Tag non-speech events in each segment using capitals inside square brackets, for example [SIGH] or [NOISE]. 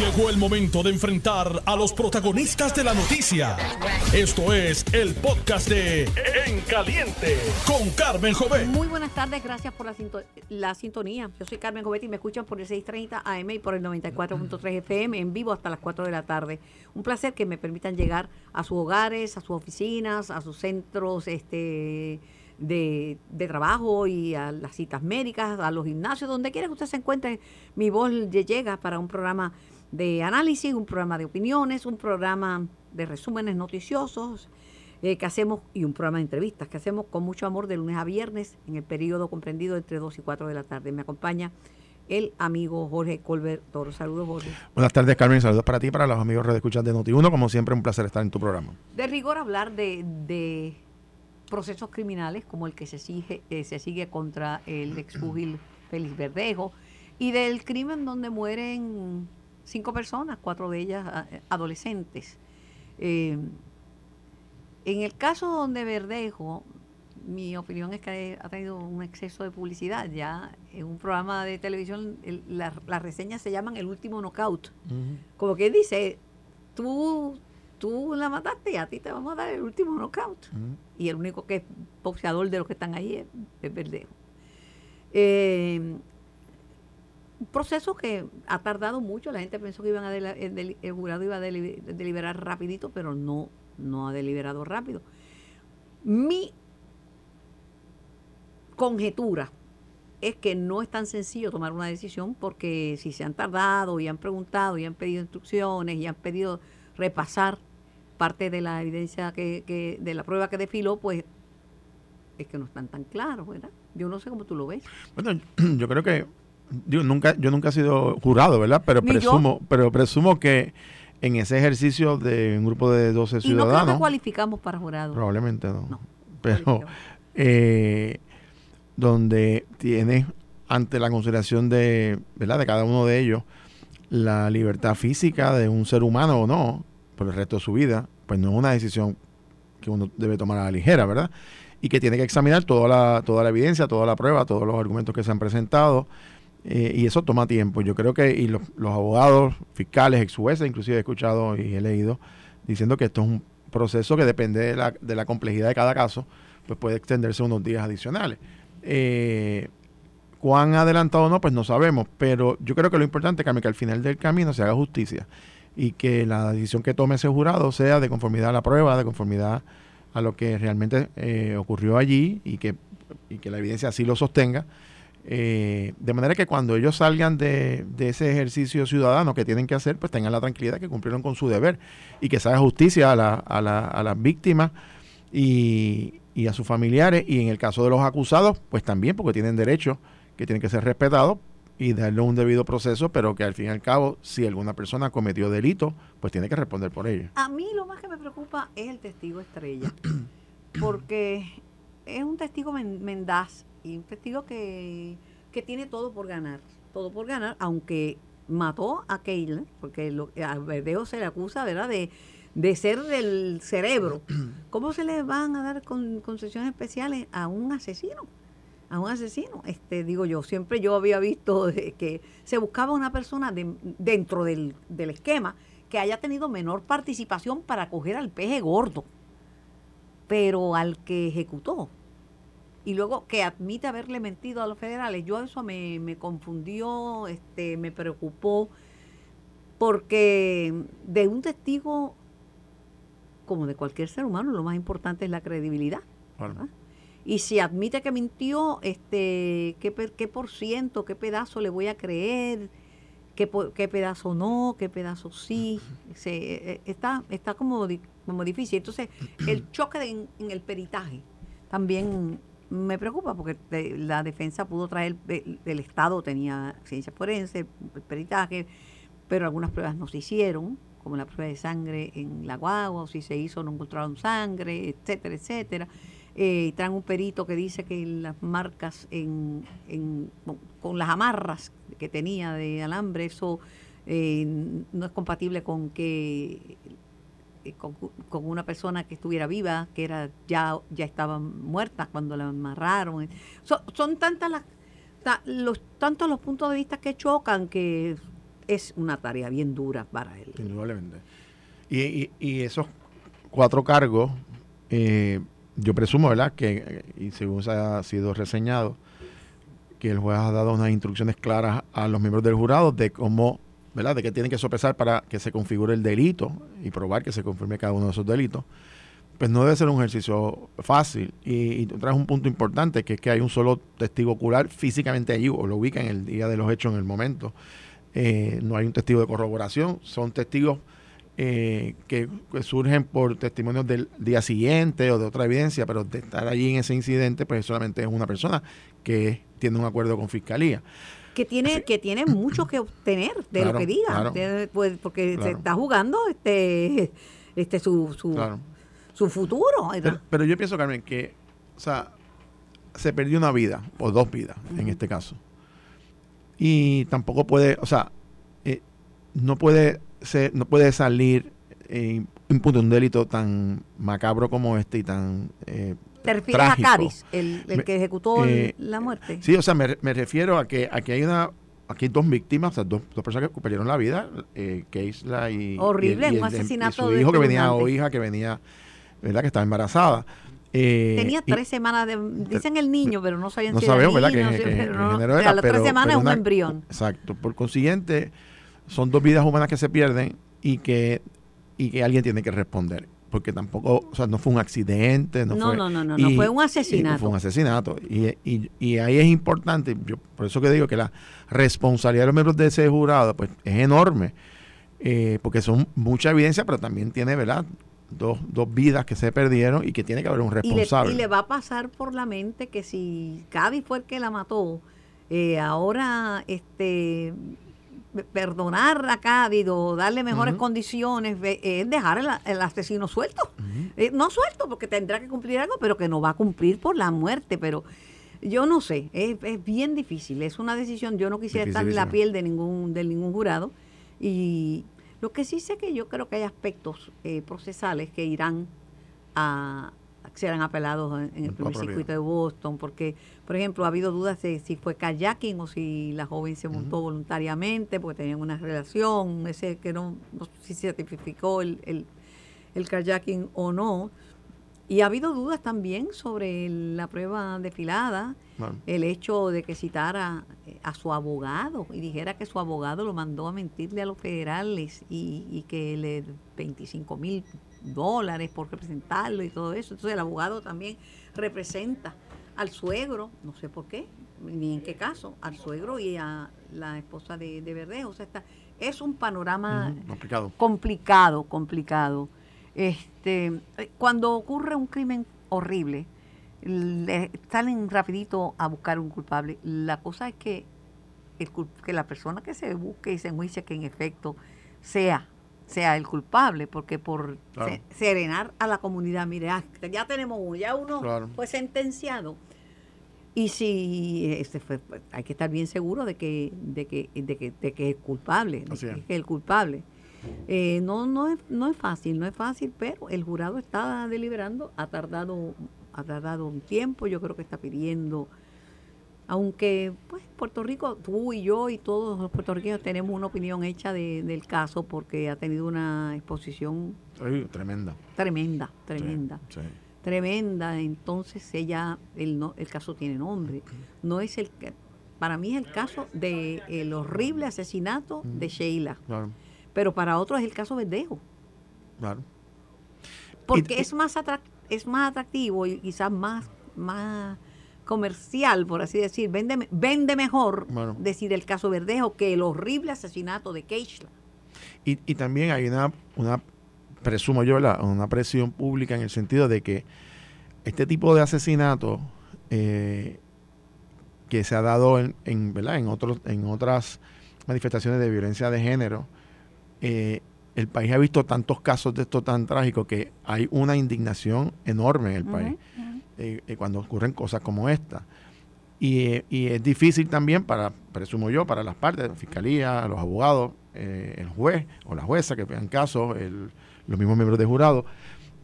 Llegó el momento de enfrentar a los protagonistas de la noticia. Esto es el podcast de En Caliente con Carmen Jovet. Muy buenas tardes, gracias por la, sinto- la sintonía. Yo soy Carmen Jovetti y me escuchan por el 630 AM y por el 94.3 FM en vivo hasta las 4 de la tarde. Un placer que me permitan llegar a sus hogares, a sus oficinas, a sus centros este, de, de trabajo y a las citas médicas, a los gimnasios, donde quiera que usted se encuentre. Mi voz le llega para un programa de análisis, un programa de opiniones, un programa de resúmenes noticiosos eh, que hacemos y un programa de entrevistas que hacemos con mucho amor de lunes a viernes en el periodo comprendido entre 2 y 4 de la tarde. Me acompaña el amigo Jorge Colbert Toro. Saludos, Jorge. Buenas tardes, Carmen. Saludos para ti y para los amigos de escuchas de Noti1. Como siempre, un placer estar en tu programa. De rigor hablar de, de procesos criminales como el que se sigue, eh, se sigue contra el expugil Félix Verdejo y del crimen donde mueren cinco personas, cuatro de ellas a- adolescentes. Eh, en el caso donde Verdejo, mi opinión es que ha tenido un exceso de publicidad. Ya en un programa de televisión el- la- las reseñas se llaman El último knockout. Como que dice, tú, tú la mataste y a ti te vamos a dar el último knockout. Y el único que es boxeador de los que están ahí es, es Verdejo. Eh, un proceso que ha tardado mucho. La gente pensó que iban a del- el jurado iba a deli- deliberar rapidito, pero no, no ha deliberado rápido. Mi conjetura es que no es tan sencillo tomar una decisión porque si se han tardado y han preguntado y han pedido instrucciones y han pedido repasar parte de la evidencia que, que de la prueba que desfiló, pues es que no están tan claros, ¿verdad? Yo no sé cómo tú lo ves. Bueno, [CLEARS THROAT] yo creo que digo, nunca, yo nunca he sido jurado, ¿verdad? Pero Ni yo. presumo, pero presumo que en ese ejercicio de un grupo de 12 Y no creo que ciudadanos, cualificamos para jurado. probablemente no, No, pero eh, donde tienes ante la consideración de, ¿verdad? De cada uno de ellos la libertad física de un ser humano o no por el resto de su vida, pues no es una decisión que uno debe tomar a la ligera, ¿verdad? Y que tiene que examinar toda la, toda la evidencia, toda la prueba, todos los argumentos que se han presentado, eh, y eso toma tiempo. Yo creo que, y los, los abogados, fiscales, ex jueces, inclusive he escuchado y he leído, diciendo que esto es un proceso que depende de la, de la complejidad de cada caso, pues puede extenderse unos días adicionales. Eh, ¿Cuán adelantado no? Pues no sabemos, pero yo creo que lo importante Carmen, que al final del camino se haga justicia y que la decisión que tome ese jurado sea de conformidad a la prueba, de conformidad a lo que realmente eh, ocurrió allí y que, y que la evidencia así lo sostenga. Eh, de manera que cuando ellos salgan de, de ese ejercicio ciudadano que tienen que hacer, pues tengan la tranquilidad que cumplieron con su deber y que se haga justicia a, la- a la- a las víctimas y, y a sus familiares y en el caso de los acusados, pues también porque tienen derechos que tienen que ser respetados y darle un debido proceso, pero que al fin y al cabo, si alguna persona cometió delito, pues tiene que responder por ello. A mí lo más que me preocupa es el testigo estrella, porque es un testigo men- mendaz y un testigo que, que tiene todo por ganar, todo por ganar, aunque mató a Keila, porque lo, a Verdejo se le acusa, ¿verdad?, de, de ser del cerebro. [CLEARS THROAT] ¿Cómo se le van a dar con, concesiones especiales a un asesino? a un asesino. Este, digo yo, siempre yo había visto de que se buscaba una persona de- dentro del, del esquema que haya tenido menor participación para coger al peje gordo, pero al que ejecutó. Y luego que admite haberle mentido a los federales, yo eso me, me confundió, este, me preocupó, porque de un testigo, como de cualquier ser humano, lo más importante es la credibilidad. Y si admite que mintió, este, ¿qué, qué por ciento, qué pedazo le voy a creer? ¿Qué, qué pedazo no? ¿Qué pedazo sí? Se, eh, está está como, como difícil. Entonces, el [CLEARS THROAT] choque de- en, en el peritaje también me preocupa porque la defensa pudo traer, de- el Estado tenía ciencia forense, peritaje, pero algunas pruebas no se hicieron, como la prueba de sangre en la guagua, o si se hizo no encontraron sangre, etcétera, etcétera. Eh, traen un perito que dice que las marcas en, en- con- las amarras que tenía de alambre, eso eh, no es compatible con que eh, con, con una persona que estuviera viva, que era ya ya estaban muertas cuando la amarraron. So- son tantas las tantos los puntos de vista que chocan que es una tarea bien dura para él. Indudablemente. Y, y, y esos cuatro cargos, eh, yo presumo, ¿verdad? Que, y según se ha sido reseñado, que el juez ha dado unas instrucciones claras a los miembros del jurado de cómo, De que tienen que sopesar para que se configure el delito y probar que se confirme cada uno de esos delitos. Pues no debe ser un ejercicio fácil. Y, y traes un punto importante, que es que hay un solo testigo ocular físicamente allí, o lo ubica en el día de los hechos, en el momento. Eh, no hay un testigo de corroboración, son testigos eh, que surgen por testimonios del día siguiente o de otra evidencia, pero de estar allí en ese incidente, pues solamente es una persona que tiene un acuerdo con fiscalía. Que tiene que tiene mucho que obtener de Claro, lo que diga claro. de- pues, porque se está jugando este este su su, su futuro. Pero, pero yo pienso, Carmen, que, o sea, se perdió una vida, o dos vidas en este caso. Y tampoco puede, o sea, eh, no puede ser, no puede salir eh, impune un delito tan macabro como este y tan eh, te refieres trágico. a Cádiz el, que ejecutó eh, la muerte Sí, o sea, me, me refiero a que aquí hay una aquí hay dos víctimas, o sea, dos, dos personas que perdieron la vida, eh, Keisla y, Horrible, y el- y un de- y asesinato su hijo que venía o hija que venía, ¿verdad? Que estaba embarazada. Eh, tenía y- tres semanas de dicen el niño pero no sabían no si era sabemos, ¿verdad? niño, Que, que- pero que no- a era, las pero- tres semanas es un embrión Exacto. Por consiguiente, son dos vidas humanas que se pierden y que, y que alguien tiene que responder. Porque tampoco, o sea, no fue un accidente, no, no fue... no no no, no, y- fue un asesinato fue un asesinato. Y, y- y ahí es importante, yo por eso que digo que la responsabilidad de los miembros de ese jurado pues es enorme, eh, porque son mucha evidencia, pero también tiene, ¿verdad? Dos, dos vidas que se perdieron y que tiene que haber un y le, responsable. y le va a pasar por la mente que si Cádiz fue el que la mató, eh, ahora este perdonar a Cádiz o darle mejores condiciones es dejar el, el asesino suelto. Eh, no suelto porque tendrá que cumplir algo, pero que no va a cumplir por la muerte. Pero yo no sé, es, es bien difícil. Es una decisión. Yo no quisiera estar en la piel de ningún, de ningún jurado. Y lo que sí sé que yo creo que hay aspectos eh, procesales que irán a serán apelados en, en el primer circuito de Boston, porque, por ejemplo, ha habido dudas de si fue kayaking o si la joven se montó voluntariamente, porque tenían una relación, ese que no, no sé si se certificó el, el, el kayaking o no. Y ha habido dudas también sobre la prueba desfilada, Bueno, el hecho de que citara eh, a su abogado y dijera que su abogado lo mandó a mentirle a los federales y, y que le 25 mil dólares por representarlo y todo eso. Entonces el abogado también representa al suegro, no sé por qué, ni en qué caso, al suegro y a la esposa de, de Verdejo. O sea, está, es un panorama complicado. complicado, complicado. Este, cuando ocurre un crimen horrible, le salen rapidito a buscar un culpable. La cosa es que, el que la persona que se busque y se enjuicie que en efecto sea sea el culpable, porque por Claro. se- serenar a la comunidad, mire, ah, ya tenemos uno, ya uno Claro. fue sentenciado. Y si este fue, pues, hay que estar bien seguro de que, de que, de que, de que es culpable, de que es. es el culpable. Eh, no, no es, no es fácil, no es fácil, pero el jurado está deliberando, ha tardado, ha tardado un tiempo, yo creo que está pidiendo, aunque pues Puerto Rico, tú y yo y todos los puertorriqueños tenemos una opinión hecha de- del caso porque ha tenido una exposición Ay, tremenda. tremenda, tremenda Sí, sí. tremenda, entonces ella, el, no, el caso tiene nombre. No es el, para mí es el caso de el horrible asesinato de Sheila, Claro, pero para otros es el caso Verdejo, claro. porque Y- es más atrac- es más atractivo y quizás más más comercial, por así decir, vende, vende mejor Bueno. decir el caso Verdejo que el horrible asesinato de Keishla. Y, y también hay una, una, presumo yo, ¿verdad? una presión pública en el sentido de que este tipo de asesinatos eh, que se ha dado en, en, ¿verdad? en, otros, en otras manifestaciones de violencia de género, eh, el país ha visto tantos casos de esto tan trágicos que hay una indignación enorme en el país eh, eh, cuando ocurren cosas como esta. Y, eh, y es difícil también para, presumo yo, para las partes, la fiscalía, los abogados, eh, el juez o la jueza que vean casos, los mismos miembros de jurado,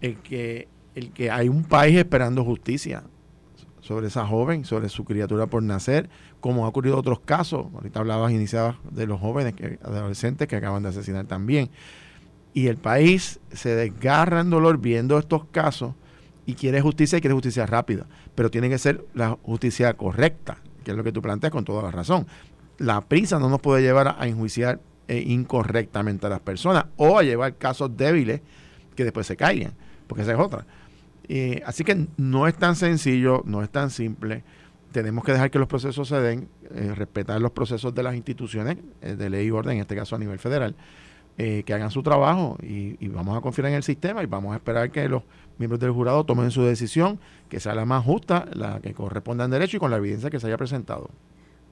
el que, el que hay un país esperando justicia sobre esa joven, sobre su criatura por nacer, como ha ocurrido otros casos. Ahorita hablabas, iniciabas de los jóvenes, que, adolescentes que acaban de asesinar también. Y el país se desgarra en dolor viendo estos casos y quiere justicia y quiere justicia rápida. Pero tiene que ser la justicia correcta, que es lo que tú planteas con toda la razón. La prisa no nos puede llevar a enjuiciar eh, incorrectamente a las personas o a llevar casos débiles que después se caigan, porque esa es otra. Eh, así que no es tan sencillo, no es tan simple. Tenemos que dejar que los procesos se den, eh, respetar los procesos de las instituciones de ley y orden, en este caso a nivel federal, que hagan su trabajo y, y, vamos a confiar en el sistema y vamos a esperar que los miembros del jurado tomen su decisión, que sea la más justa, la que corresponda en derecho y con la evidencia que se haya presentado.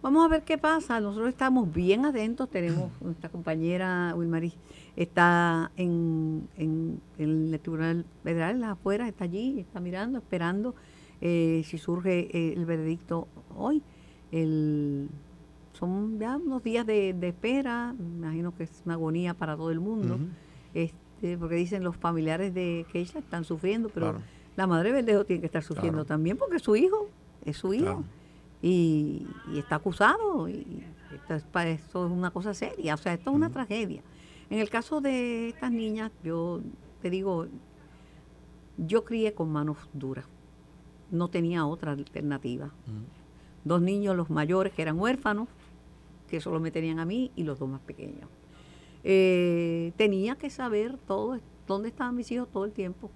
Vamos a ver qué pasa. Nosotros estamos bien atentos. Tenemos [CLEARS THROAT] nuestra compañera Wilmaris está en, en, el Tribunal Federal, afuera, está allí, está mirando, esperando eh, si surge eh, el veredicto hoy. El, son ya unos días de, espera, me imagino que es una agonía para todo el mundo, este, porque dicen los familiares de Keisha están sufriendo, pero la madre Verdejo tiene que estar sufriendo también porque es su hijo, es su hijo y, está acusado. Y esto es, una cosa seria, o sea, esto es una tragedia. En el caso de estas niñas, yo te digo, yo crié con manos duras, no tenía otra alternativa. Dos niños, los mayores, que eran huérfanos, que solo me tenían a mí, y los dos más pequeños. Eh, tenía que saber todo, dónde estaban mis hijos todo el tiempo.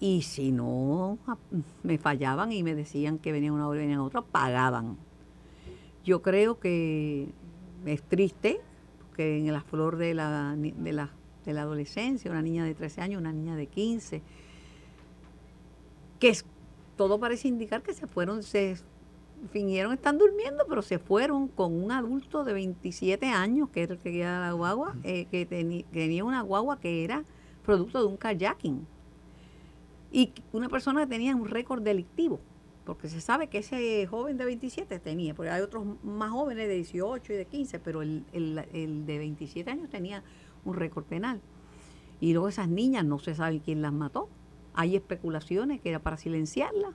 Y si no me fallaban y me decían que venía una hora y venía otra, pagaban. Yo creo que es triste que en la flor de la, de la, de la adolescencia, una niña de 13 años, una niña de 15, que todo parece indicar que se fueron, se fingieron están durmiendo, pero se fueron con un adulto de 27 años, que era el que guiaba la guagua, eh, que tenía una guagua que era producto de un kayaking y una persona que tenía un récord delictivo, porque se sabe que ese joven de 27 tenía, porque hay otros más jóvenes de 18 y de 15, pero el, de 27 años tenía un récord penal. Y luego esas niñas no se sabe quién las mató. Hay especulaciones que era para silenciarlas,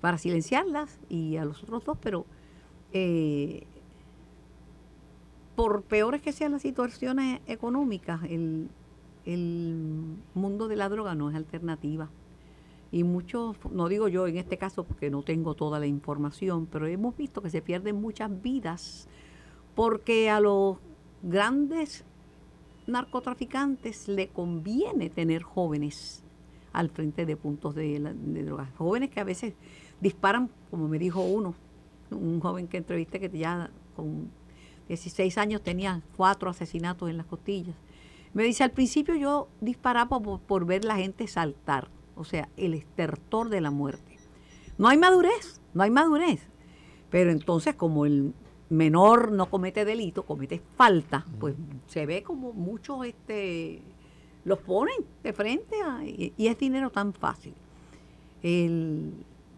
para silenciarlas y a los otros dos, pero eh, por peores que sean las situaciones económicas, el, el mundo de la droga no es alternativa y muchos, no digo yo en este caso porque no tengo toda la información, pero hemos visto que se pierden muchas vidas porque a los grandes narcotraficantes le conviene tener jóvenes al frente de puntos de, drogas. Jóvenes que a veces disparan, como me dijo uno, un joven que entrevisté que ya con 16 años tenía cuatro asesinatos en las costillas. Me dice, al principio yo disparaba por, por ver la gente saltar o sea, el estertor de la muerte. No hay madurez, no hay madurez. Pero entonces, como el menor no comete delito, comete falta, pues se ve como muchos este, los ponen de frente y, es dinero tan fácil.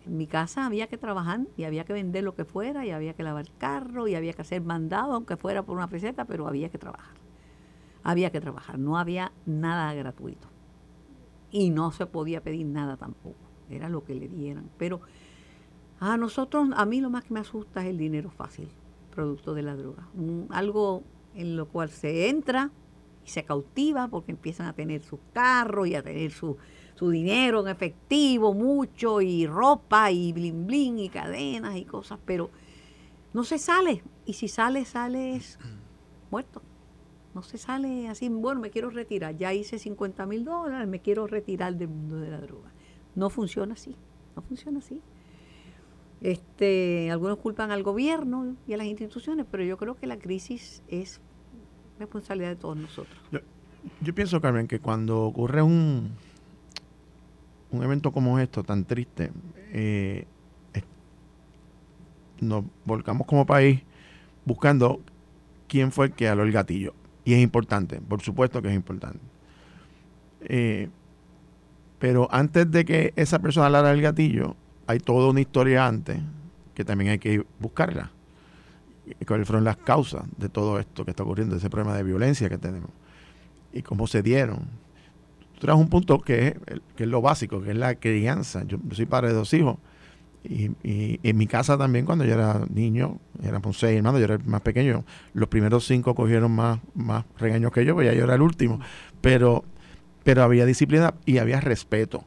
En mi casa había que trabajar y había que vender lo que fuera y había que lavar carro y había que hacer mandado, aunque fuera por una peseta, pero había que trabajar. Había que trabajar, no había nada gratuito y no se podía pedir nada tampoco, era lo que le dieran. Pero a nosotros, a mí lo más que me asusta es el dinero fácil, producto de la droga. algo en lo cual se entra y se cautiva porque empiezan a tener sus carros y a tener su, su dinero en efectivo, mucho, y ropa y blin blin y cadenas y cosas, pero no se sale. Y si sale, sale [CLEARS THROAT] muerto. No se sale así, bueno, me quiero retirar, ya hice 50 mil dólares, me quiero retirar del mundo de la droga. No funciona así, no funciona así. Este, algunos culpan al gobierno y a las instituciones, pero yo creo que la crisis es responsabilidad de todos nosotros. Yo, pienso, Carmen, que cuando ocurre un, un evento como esto, tan triste, eh, nos volcamos como país buscando quién fue el que aló el gatillo. Y es importante, por supuesto que es importante. Eh, pero antes de que esa persona alara el gatillo, hay toda una historia antes que también hay que buscarla. ¿Cuáles fueron las causas de todo esto que está ocurriendo, ese problema de violencia que tenemos? Y cómo se dieron. Tú traes un punto que es, que es lo básico, que es la crianza. Yo, soy padre de dos hijos y, y en mi casa también, cuando yo era niño, éramos seis hermanos, yo era el más pequeño. Los primeros cinco cogieron más, más regaños que yo, pues ya yo era el último. Pero, pero había disciplina y había respeto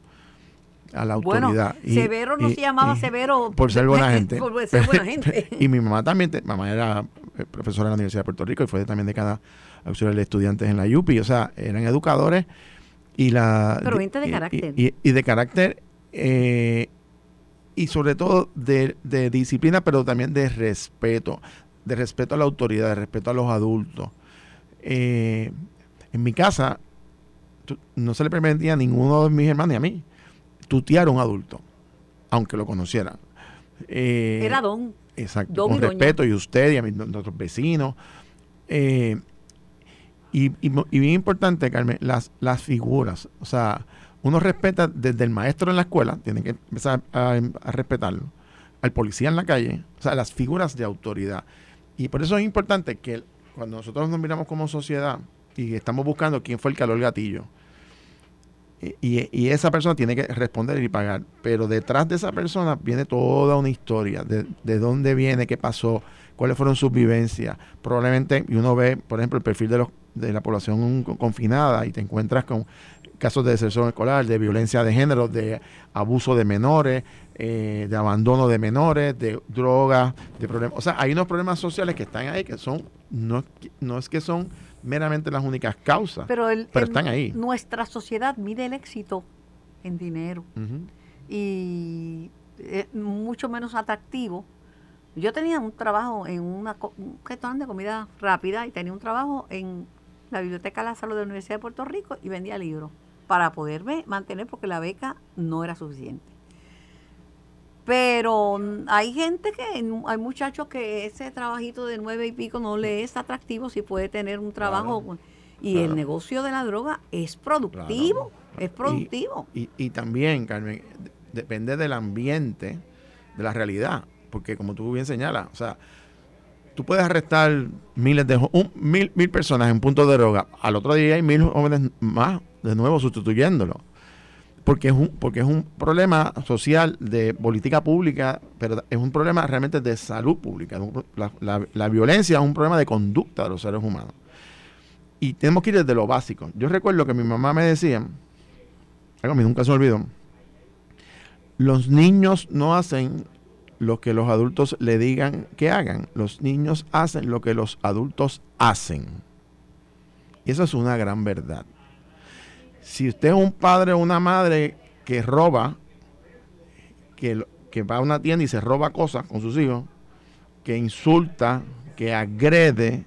a la autoridad. Bueno, Severo no se llamaba Severo por ser buena [LAUGHS] gente. por ser buena [LAUGHS] gente. y mi mamá también, mamá era eh, profesora en la Universidad de Puerto Rico y fue también de cada auxiliar de estudiantes en la UPI. O sea, eran educadores y la... De carácter. Y, y de carácter eh, y sobre todo de, de, disciplina, pero también de respeto, de respeto a la autoridad, de respeto a los adultos. Eh, en mi casa no se le permitía a ninguno de mis hermanos ni a mí tutear a un adulto, aunque lo conociera. Eh, Era don. Exacto, con respeto y usted y a mis, nuestros vecinos. Eh, y, y, bien importante, Carmen, las, las figuras. O sea, uno respeta desde el maestro en la escuela, tiene que empezar a, respetarlo, al policía en la calle, o sea, las figuras de autoridad. Y por eso es importante que cuando nosotros nos miramos como sociedad y estamos buscando quién fue el calor gatillo, y, y, esa persona tiene que responder y pagar. Pero detrás de esa persona viene toda una historia de, de, dónde viene, qué pasó, cuáles fueron sus vivencias. Probablemente, uno ve, por ejemplo, el perfil de, los, de la población confinada y te encuentras con casos de deserción escolar, de violencia de género, de abuso de menores, eh, de abandono de menores, de drogas, de problemas. O sea, hay unos problemas sociales que están ahí que son, no, no es que son meramente las únicas causas, pero, el, pero están ahí. Nuestra sociedad mide el éxito en dinero uh -huh. y es mucho menos atractivo. Yo tenía un trabajo en una, un restaurante de comida rápida y tenía un trabajo en la Biblioteca Lázaro de la Universidad de Puerto Rico y vendía libros para poderme mantener porque la beca no era suficiente. Pero hay gente que, hay muchachos que ese trabajito de nueve y pico no le es atractivo si puede tener un trabajo. Claro, y claro. el negocio de la droga es productivo, claro, es productivo. Y, y, y, también, Carmen, depende del ambiente, de la realidad. Porque como tú bien señalas, o sea, tú puedes arrestar miles de un, mil, mil personas en punto de droga. Al otro día hay mil jóvenes más de nuevo sustituyéndolo porque es un porque es un problema social de política pública, pero es un problema realmente de salud pública. La, violencia es un problema de conducta de los seres humanos. Y tenemos que ir desde lo básico. Yo recuerdo que mi mamá me decía, algo mí nunca se olvidó, los niños no hacen lo que los adultos le digan que hagan, los niños hacen lo que los adultos hacen. Y eso es una gran verdad si usted es un padre o una madre que roba, que, que va a una tienda y se roba cosas con sus hijos, que insulta, que agrede,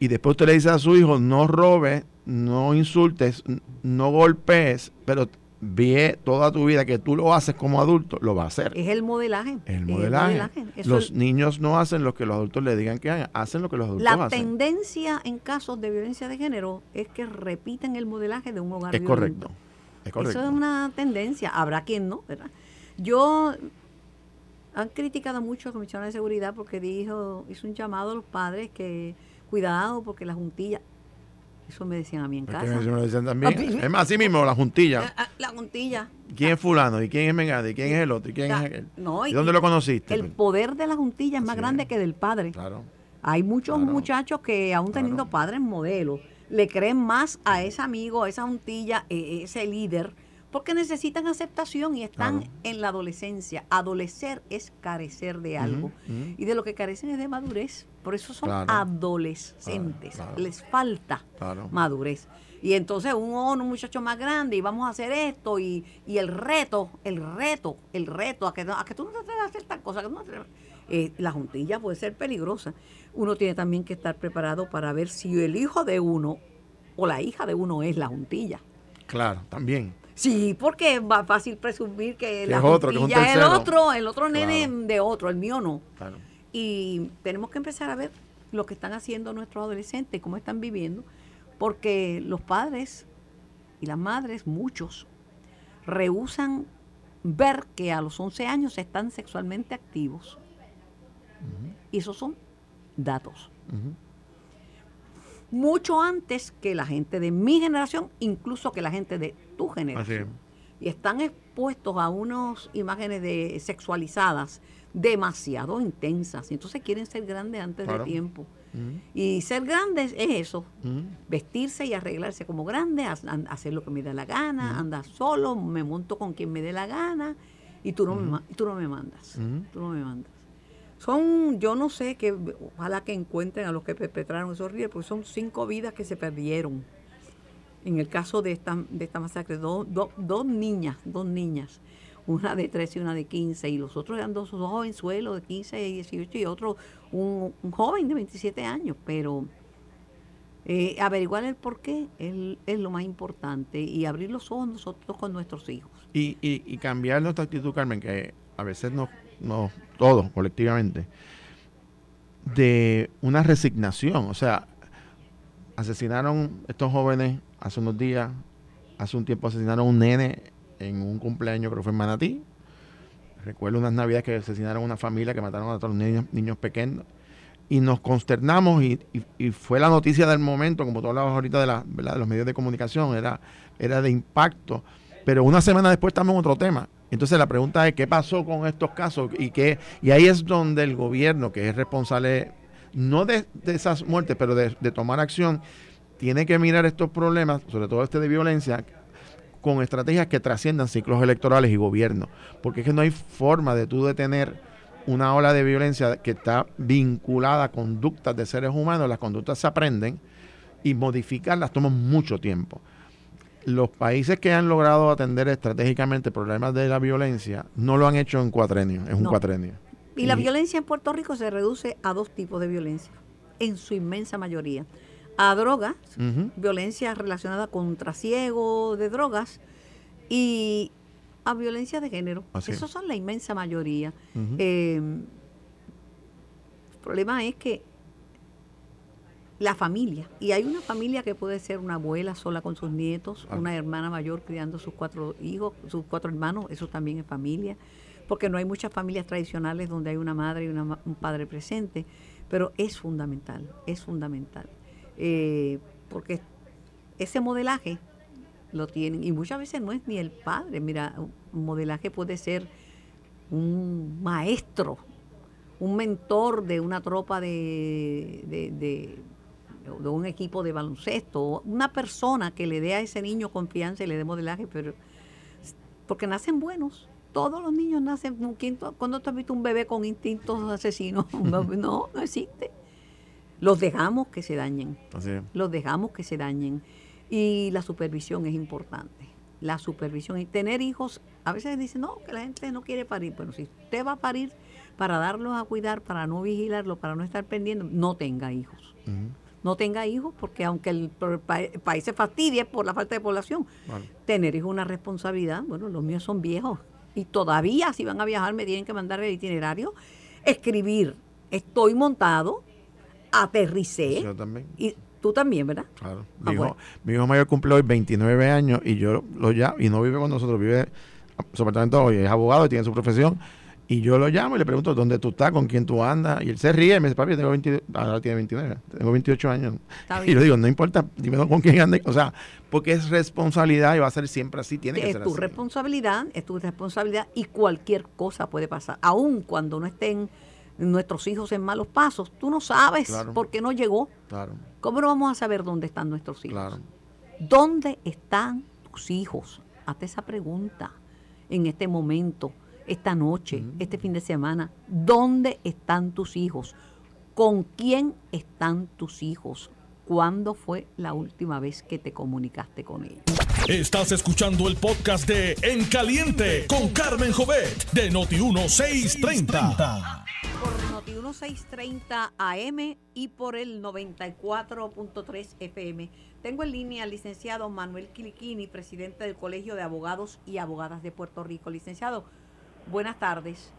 y después usted le dice a su hijo, no robe, no insultes, no golpees, pero ve toda tu vida que tú lo haces como adulto, lo va a hacer. Es el modelaje. El modelaje. El modelaje. los es... niños no hacen lo que los adultos le digan que hagan, hacen lo que los adultos La hacen. La tendencia en casos de violencia de género es que repiten el modelaje de un hogar es violento. Correcto. Es correcto. Eso es una tendencia. Habrá quien no, ¿verdad? Yo han criticado mucho a la Comisión de Seguridad porque dijo, hizo un llamado a los padres que cuidado porque la juntilla eso me decían a mí en casa. Eso me lo decían también. Es más, así mismo, la juntilla. La, la, juntilla. ¿Quién es fulano? ¿Y quién es Mengade? ¿Y quién es el otro? ¿Y quién la, es aquel? No, ¿Y, ¿Y dónde lo conociste? El poder de la juntilla es más grande que del padre. Claro. Hay muchos claro. muchachos que, aún teniendo claro. padres modelos, le creen más a ese amigo, a esa juntilla, e, ese líder, porque necesitan aceptación y están claro. en la adolescencia. Adolecer es carecer de algo. Uh -huh, uh -huh. Y de lo que carecen es de madurez. Por eso son claro. adolescentes. Les falta madurez. Y entonces un, un muchacho más grande y vamos a hacer esto y, y el reto, el reto, el reto, a que, a que tú no te atrevas a hacer tal cosa, que no te eh, la juntilla puede ser peligrosa. Uno tiene también que estar preparado para ver si el hijo de uno o la hija de uno es la juntilla. Claro, también. Sí, porque es más fácil presumir que, la es otro, que es, el otro, el otro nene claro. de otro, el mío no. Claro. Y tenemos que empezar a ver lo que están haciendo nuestros adolescentes, cómo están viviendo, porque los padres y las madres, muchos, rehusan ver que a los 11 años están sexualmente activos. Uh -huh. Y esos son datos. Uh -huh. Mucho antes que la gente de mi generación, incluso que la gente de tu generación. y están expuestos a unas imágenes de sexualizadas demasiado intensas. Y entonces quieren ser grandes antes de tiempo. Y ser grandes es eso, vestirse y arreglarse como grande, hacer lo que me dé la gana, andar solo, me monto con quien me dé la gana y tú no, me, tú no me mandas, tú no me mandas. Son, yo no sé, que ojalá que encuentren a los que perpetraron esos ríos, porque son cinco vidas que se perdieron. En el caso de esta, de esta masacre, dos niñas, dos niñas una de 13 y una de 15, y los otros eran dos, dos jovenzuelos de 15 y 18 y otro un, joven de 27 años, pero eh, averiguar el por qué es, es, lo más importante y abrir los ojos nosotros con nuestros hijos. Y, y, cambiar nuestra actitud, Carmen, que a veces no, no, todos colectivamente, de una resignación, o sea, asesinaron estos jóvenes hace unos días, hace un tiempo asesinaron a un nene en un cumpleaños, creo que fue en Manatí. Recuerdo unas navidades que asesinaron a una familia que mataron a los niños, niños pequeños. Y nos consternamos y, fue la noticia del momento, como tú hablabas ahorita de, la, de los medios de comunicación, era, era de impacto. Pero una semana después estamos en otro tema. Entonces la pregunta es qué pasó con estos casos y qué, y ahí es donde el gobierno, que es responsable no de, esas muertes, pero de, tomar acción, tiene que mirar estos problemas, sobre todo este de violencia, con estrategias que trasciendan ciclos electorales y gobierno. Porque es que no hay forma de tú detener una ola de violencia que está vinculada a conductas de seres humanos. Las conductas se aprenden y modificarlas toma mucho tiempo. Los países que han logrado atender estratégicamente problemas de la violencia no lo han hecho en cuatrenio, es un cuatrenio. Y, la violencia en Puerto Rico se reduce a dos tipos de violencia, en su inmensa mayoría a drogas, violencia relacionada con trasiego de drogas y a violencia de género. Esos son la inmensa mayoría. Em, el problema es que la familia, y hay una familia que puede ser una abuela sola con sus nietos, ah. una hermana mayor criando sus cuatro hijos, sus cuatro hermanos, eso también es familia, porque no hay muchas familias tradicionales donde hay una madre y un padre presente, pero es fundamental, es fundamental. Eh, porque ese modelaje lo tienen, y muchas veces no es ni el padre, mira, un modelaje puede ser un maestro, un mentor de una tropa de, de, de, de, un equipo de baloncesto, una persona que le dé a ese niño confianza y le dé modelaje, pero porque nacen buenos. Todos los niños nacen, cuando tú has visto un bebé con instintos asesinos? [LAUGHS] [LAUGHS] No, no existe los dejamos que se dañen. Los dejamos que se dañen. Y la supervisión es importante. La supervisión y tener hijos, a veces dicen, no, que la gente no quiere parir. Bueno, si usted va a parir para darlos a cuidar, para no vigilarlo, para no estar pendiente, no tenga hijos. No tenga hijos porque aunque el, país se fastidie por la falta de población, tener hijos es una responsabilidad. Bueno, los míos son viejos y todavía si van a viajar me tienen que mandar el itinerario. Escribir, estoy montado, aterricé. Yo también. Y tú también, ¿verdad? Claro. Ah, mi, hijo, mayor cumple hoy 29 años y yo lo llamo, y no vive con nosotros, vive su apartamento hoy, es abogado y tiene su profesión. Y yo lo llamo y le pregunto dónde tú estás, con quién tú andas. Y él se ríe y me dice, papi, tengo 20, ahora tiene 29, tengo 28 años. [LAUGHS] Y yo digo, no importa, dime con quién andas. O sea, porque es responsabilidad y va a ser siempre así, tiene que ser así. Es tu responsabilidad, es tu responsabilidad y cualquier cosa puede pasar. Aun cuando no estén nuestros hijos en malos pasos. Tú no sabes claro. por qué no llegó. ¿Cómo no vamos a saber dónde están nuestros hijos? ¿Dónde están tus hijos? Hazte esa pregunta en este momento, esta noche, este fin de semana. ¿Dónde están tus hijos? ¿Con quién están tus hijos? ¿Cuándo fue la última vez que te comunicaste con ellos? Estás escuchando el podcast de En Caliente con Carmen Jovet de Noti 1630. 630 AM y por el 94.3 FM. Tengo en línea al licenciado Manuel Quiliquini, presidente del Colegio de Abogados y Abogadas de Puerto Rico. Licenciado, buenas tardes.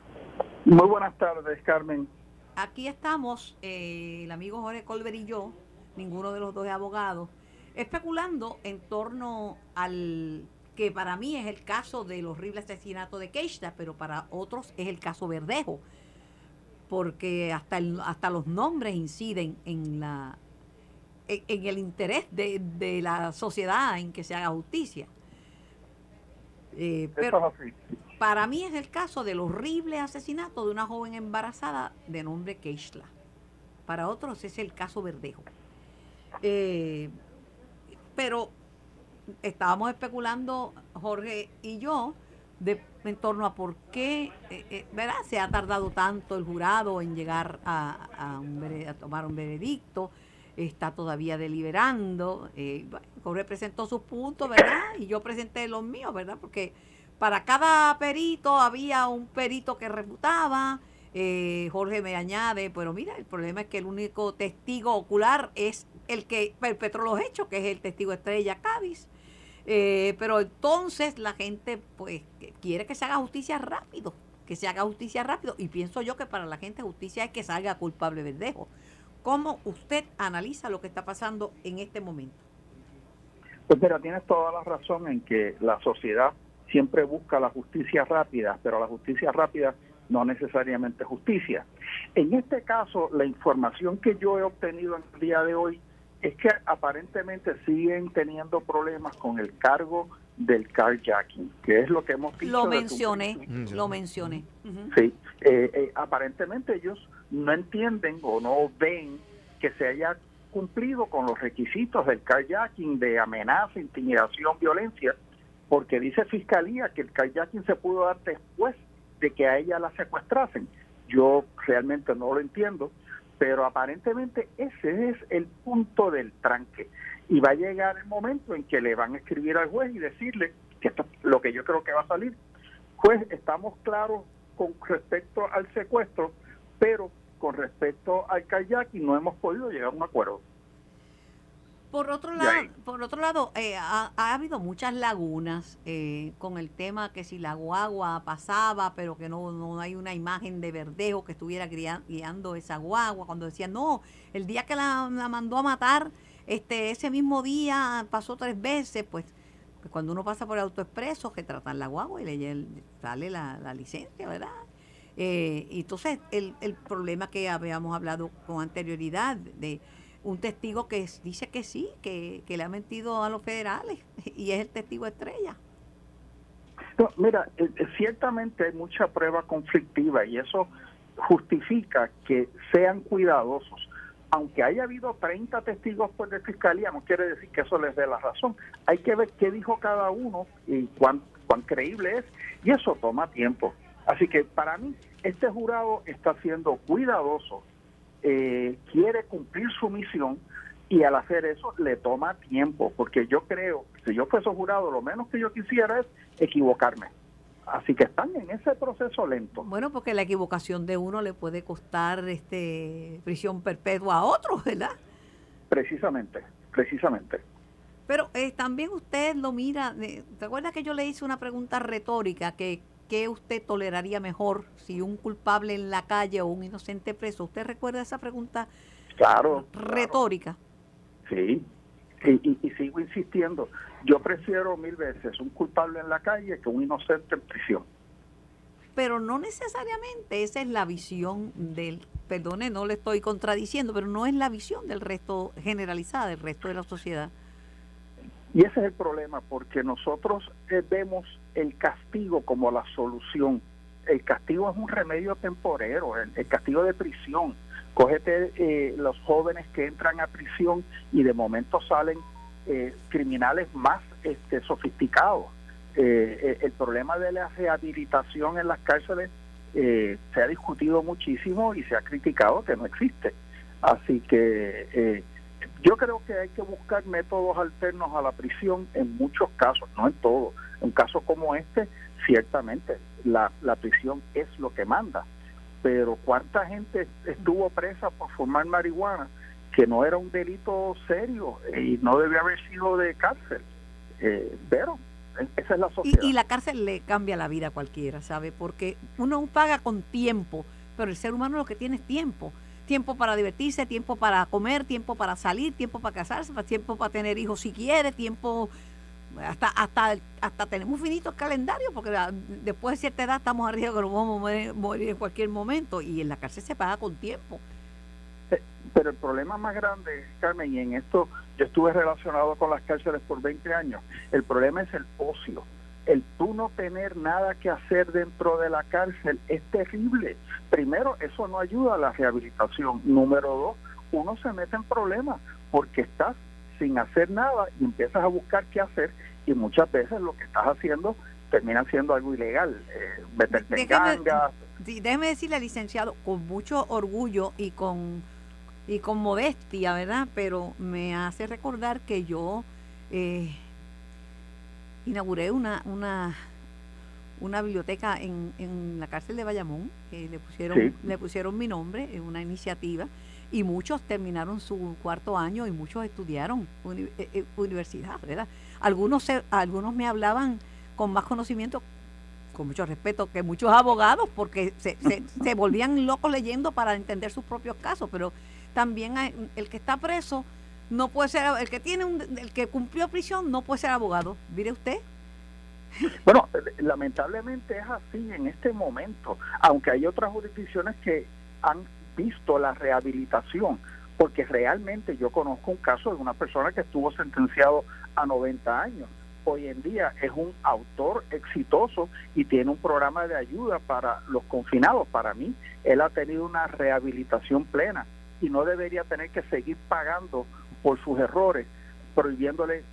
Muy buenas tardes, Carmen. Aquí estamos, eh, el amigo Jorge Colbert y yo, ninguno de los dos es abogado, especulando en torno al que para mí es el caso del horrible asesinato de Keishda, pero para otros es el caso Verdejo porque hasta, el, hasta los nombres inciden en la en, el interés de, de, la sociedad en que se haga justicia. Eh, pero para mí es el caso del horrible asesinato de una joven embarazada de nombre Keishla. Para otros es el caso Verdejo. Eh, pero estábamos especulando, Jorge y yo, de, en torno a por qué eh, eh, ¿verdad? se ha tardado tanto el jurado en llegar a, a, tomar un veredicto, está todavía deliberando. Eh, presentó sus puntos, ¿verdad? Y yo presenté los míos, ¿verdad? Porque para cada perito había un perito que refutaba. Eh, Jorge me añade, pero mira, el problema es que el único testigo ocular es el que perpetró los hechos, que es el testigo estrella Cádiz. Eh, pero entonces la gente pues quiere que se haga justicia rápido, que se haga justicia rápido. Y pienso yo que para la gente justicia es que salga culpable verdejo. ¿Cómo usted analiza lo que está pasando en este momento? Pues mira, tienes toda la razón en que la sociedad siempre busca la justicia rápida, pero la justicia rápida no necesariamente justicia. En este caso, la información que yo he obtenido en el día de hoy es que aparentemente siguen teniendo problemas con el cargo del carjacking, que es lo que hemos visto. Lo mencioné, lo mencioné. Sí, eh, eh, aparentemente ellos no entienden o no ven que se haya cumplido con los requisitos del carjacking de amenaza, intimidación, violencia, porque dice Fiscalía que el carjacking se pudo dar después de que a ella la secuestrasen. Yo realmente no lo entiendo pero aparentemente ese es el punto del tranque. Y va a llegar el momento en que le van a escribir al juez y decirle que esto es lo que yo creo que va a salir. Juez, estamos claros con respecto al secuestro, pero con respecto al kayak no hemos podido llegar a un acuerdo. Por otro lado, por otro lado eh, ha, habido muchas lagunas eh, con el tema que si la guagua pasaba, pero que no, no hay una imagen de Verdejo que estuviera guiando esa guagua. Cuando decían, no, el día que la, mandó a matar, este ese mismo día pasó tres veces, pues, pues cuando uno pasa por el autoexpreso, que tratan la guagua y le sale la, la licencia, ¿verdad? Eh, entonces, el, el problema que habíamos hablado con anterioridad de un testigo que dice que sí, que, le ha mentido a los federales [LAUGHS] y es el testigo estrella. mira, eh, eh, ciertamente hay mucha prueba conflictiva y eso justifica que sean cuidadosos. Aunque haya habido 30 testigos por de fiscalía, no quiere decir que eso les dé la razón. Hay que ver qué dijo cada uno y cuán, cuán creíble es, y eso toma tiempo. Así que para mí, este jurado está siendo cuidadoso eh, quiere cumplir su misión y al hacer eso le toma tiempo, porque yo creo, si yo fuese jurado, lo menos que yo quisiera es equivocarme. Así que están en ese proceso lento. Bueno, porque la equivocación de uno le puede costar este prisión perpetua a otro, ¿verdad? Precisamente, precisamente. Pero eh, también usted lo mira, ¿te acuerdas que yo le hice una pregunta retórica que ¿qué usted toleraría mejor si un culpable en la calle o un inocente preso? ¿Usted recuerda esa pregunta claro, retórica? Sí, y, sigo insistiendo. Yo prefiero mil veces un culpable en la calle que un inocente en prisión. Pero no necesariamente esa es la visión del, perdone, no le estoy contradiciendo, pero no es la visión del resto generalizada, del resto de la sociedad. Y ese es el problema, porque nosotros eh, vemos el castigo como la solución. El castigo es un remedio temporero, el, castigo de prisión. Cógete eh, los jóvenes que entran a prisión y de momento salen eh, criminales más este, sofisticados. el problema de la rehabilitación en las cárceles se ha discutido muchísimo y se ha criticado que no existe. Así que yo creo que hay que buscar métodos alternos a la prisión en muchos casos, no en todos. Un caso como este, ciertamente la, la prisión es lo que manda. Pero ¿cuánta gente estuvo presa por fumar marihuana que no era un delito serio y no debe haber sido de cárcel? Eh, pero esa es la sociedad. Y, y, la cárcel le cambia la vida a cualquiera, ¿sabe? Porque uno paga con tiempo, pero el ser humano lo que tiene es tiempo tiempo para divertirse, tiempo para comer, tiempo para salir, tiempo para casarse, tiempo para tener hijos si quiere, tiempo hasta hasta hasta tenemos finito el calendario porque después de cierta edad estamos arriba que nos vamos a morir, en cualquier momento y en la cárcel se paga con tiempo. Eh, pero el problema más grande, Carmen, y en esto yo estuve relacionado con las cárceles por 20 años, el problema es el ocio. el tú no tener nada que hacer dentro de la cárcel es terrible. Primero, eso no ayuda a la rehabilitación. Número dos, uno se mete en problemas porque estás sin hacer nada y empiezas a buscar qué hacer y muchas veces lo que estás haciendo termina siendo algo ilegal, eh, meterte en gangas. déjeme decirle, licenciado, con mucho orgullo y con, y con modestia, ¿verdad? Pero me hace recordar que yo eh, inauguré una, una, una biblioteca en, en la cárcel de Bayamón, que le pusieron, le pusieron mi nombre en una iniciativa y muchos terminaron su cuarto año y muchos estudiaron eh, eh, universidad, ¿verdad? Algunos, algunos me hablaban con más conocimiento, con mucho respeto, que muchos abogados, porque se, se, [LAUGHS] volvían locos leyendo para entender sus propios casos, pero también el que está preso no puede ser, el que tiene un, el que cumplió prisión no puede ser abogado, mire usted. [LAUGHS] Bueno, lamentablemente es así en este momento, aunque hay otras jurisdicciones que han visto la rehabilitación, porque realmente yo conozco un caso de una persona que estuvo sentenciado a 90 años. Hoy en día es un autor exitoso y tiene un programa de ayuda para los confinados. Para mí, él ha tenido una rehabilitación plena y no debería tener que seguir pagando por sus errores, prohibiéndole,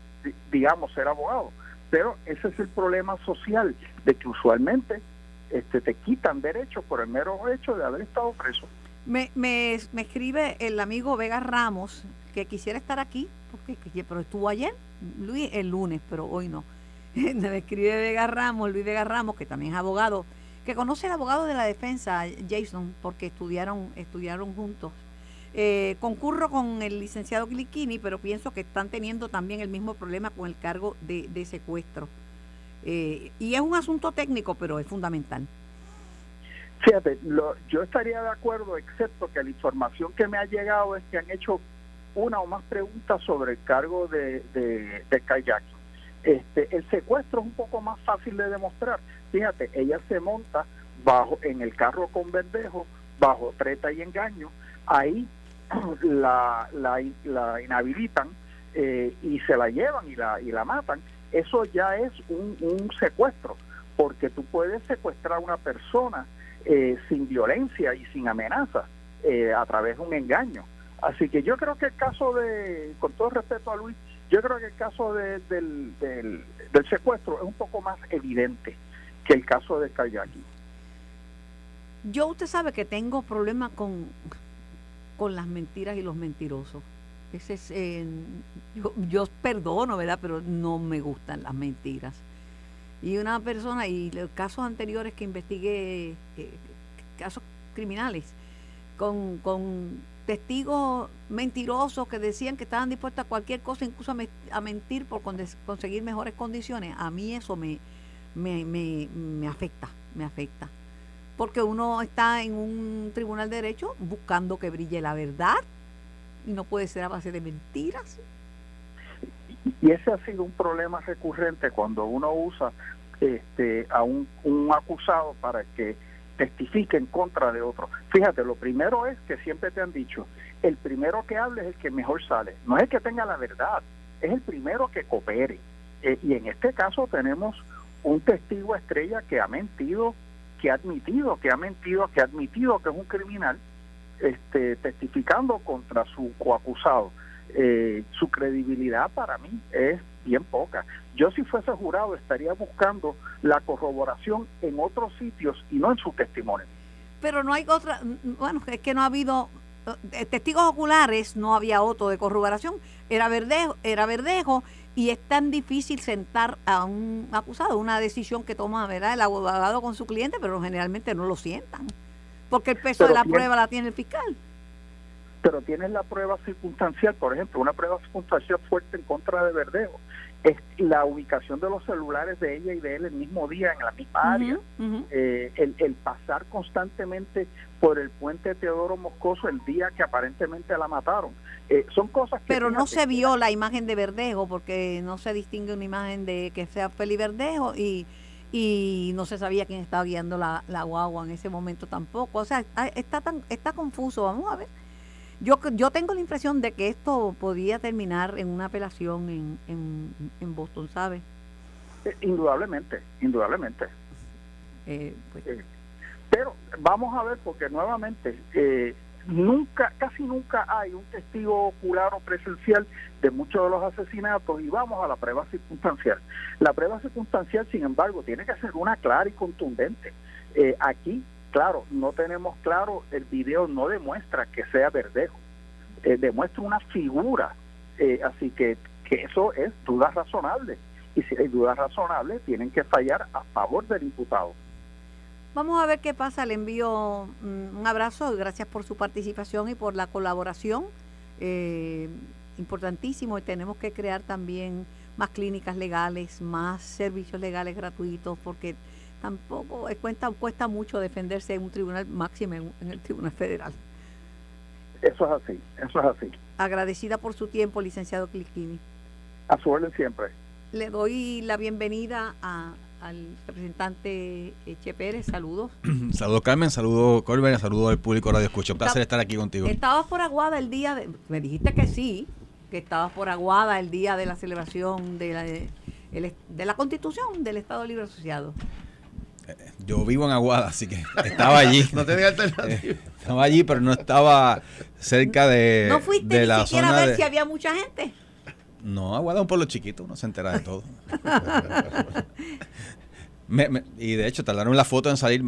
digamos, ser abogado. Pero ese es el problema social, de que usualmente este, te quitan derechos por el mero hecho de haber estado preso. Me, me, me escribe el amigo Vega Ramos que quisiera estar aquí, porque pero estuvo ayer, Luis, el lunes, pero hoy no. [LAUGHS] me escribe Vega Ramos, Luis Vega Ramos, que también es abogado, que conoce al abogado de la defensa, Jason, porque estudiaron, estudiaron juntos. Eh, concurro con el licenciado Glickini, pero pienso que están teniendo también el mismo problema con el cargo de, de secuestro. Eh, y es un asunto técnico, pero es fundamental. Fíjate, yo estaría de acuerdo, excepto que la información que me ha llegado es que han hecho una o más preguntas sobre el cargo de, de, kayaking. Este, el secuestro es un poco más fácil de demostrar. Fíjate, ella se monta bajo en el carro con verdejo, bajo treta y engaño. Ahí [CLEARS THROAT] la, la, la inhabilitan eh, y se la llevan y la, y la matan. Eso ya es un, un secuestro, porque tú puedes secuestrar a una persona eh, sin violencia y sin amenaza, eh, a través de un engaño. Así que yo creo que el caso de, con todo respeto a Luis, yo creo que el caso de, del, del, secuestro es un poco más evidente que el caso de Kayaki. Yo usted sabe que tengo problemas con, con las mentiras y los mentirosos. Ese es, eh, yo, yo perdono, ¿verdad? Pero no me gustan las mentiras y una persona, y los casos anteriores que investigué, eh, casos criminales, con, con testigos mentirosos que decían que estaban dispuestos a cualquier cosa, incluso a, mentir por conseguir mejores condiciones, a mí eso me, me, me, me afecta, me afecta. Porque uno está en un tribunal de derecho buscando que brille la verdad y no puede ser a base de mentiras. Y ese ha sido un problema recurrente cuando uno usa este, a un, acusado para que testifique en contra de otro. Fíjate, lo primero es que siempre te han dicho, el primero que hable es el que mejor sale. No es el que tenga la verdad, es el primero que coopere. Eh, y en este caso tenemos un testigo estrella que ha mentido, que ha admitido, que ha mentido, que ha admitido que es un criminal, este, testificando contra su coacusado. Eh, su credibilidad para mí es bien poca. Yo si fuese jurado estaría buscando la corroboración en otros sitios y no en su testimonio. Pero no hay otra, bueno, es que no ha habido eh, testigos oculares, no había otro de corroboración, era verdejo, era verdejo y es tan difícil sentar a un acusado, una decisión que toma ¿verdad? el abogado con su cliente, pero generalmente no lo sientan, porque el peso de la prueba la tiene el fiscal pero tienes la prueba circunstancial, por ejemplo, una prueba circunstancial fuerte en contra de Verdejo, es la ubicación de los celulares de ella y de él el mismo día en la misma área, eh, el, pasar constantemente por el puente Teodoro Moscoso el día que aparentemente la mataron. Eh, son cosas que... Pero no se vio la imagen de Verdejo porque no se distingue una imagen de que sea Feli Verdejo y y no se sabía quién estaba guiando la, la guagua en ese momento tampoco. O sea, está tan está confuso. Vamos a ver yo, yo tengo la impresión de que esto podía terminar en una apelación en, en, Boston, ¿sabes? Eh, indudablemente, indudablemente. Eh, pues, pero vamos a ver, porque nuevamente, eh, nunca, casi nunca hay un testigo ocular o presencial de muchos de los asesinatos y vamos a la prueba circunstancial. La prueba circunstancial, sin embargo, tiene que ser una clara y contundente. Eh, aquí, claro, no tenemos claro, el video no demuestra que sea verdejo, eh, demuestra una figura, eh, así que, que eso es duda razonable. Y si hay dudas razonables, tienen que fallar a favor del imputado. Vamos a ver qué pasa. Le envío mm, un abrazo gracias por su participación y por la colaboración. Eh, importantísimo y tenemos que crear también más clínicas legales, más servicios legales gratuitos, porque tampoco eh, cuesta, cuesta mucho defenderse en un tribunal máximo, en, el Tribunal Federal. Eso es así, eso es así. Agradecida por su tiempo, licenciado Cliquini. A su orden siempre. Le doy la bienvenida a al representante Eche Pérez. Saludos. [CLEARS THROAT] saludos, Carmen. Saludos, Colbert. Saludos al público Radio Escucha. Un placer estar aquí contigo. Estabas por Aguada el día de. Me dijiste que sí, que estabas por Aguada el día de la celebración de la, de, la Constitución del Estado Libre Asociado. Eh, yo vivo en Aguada, así que [LAUGHS] estaba allí. no tenía alternativa. Eh, estaba allí, pero no estaba cerca de. ¿No fuiste de ni siquiera a ver si había mucha gente? No, Aguada es un pueblo chiquito, uno se entera de todo. [LAUGHS] y de hecho, tardaron la foto en salir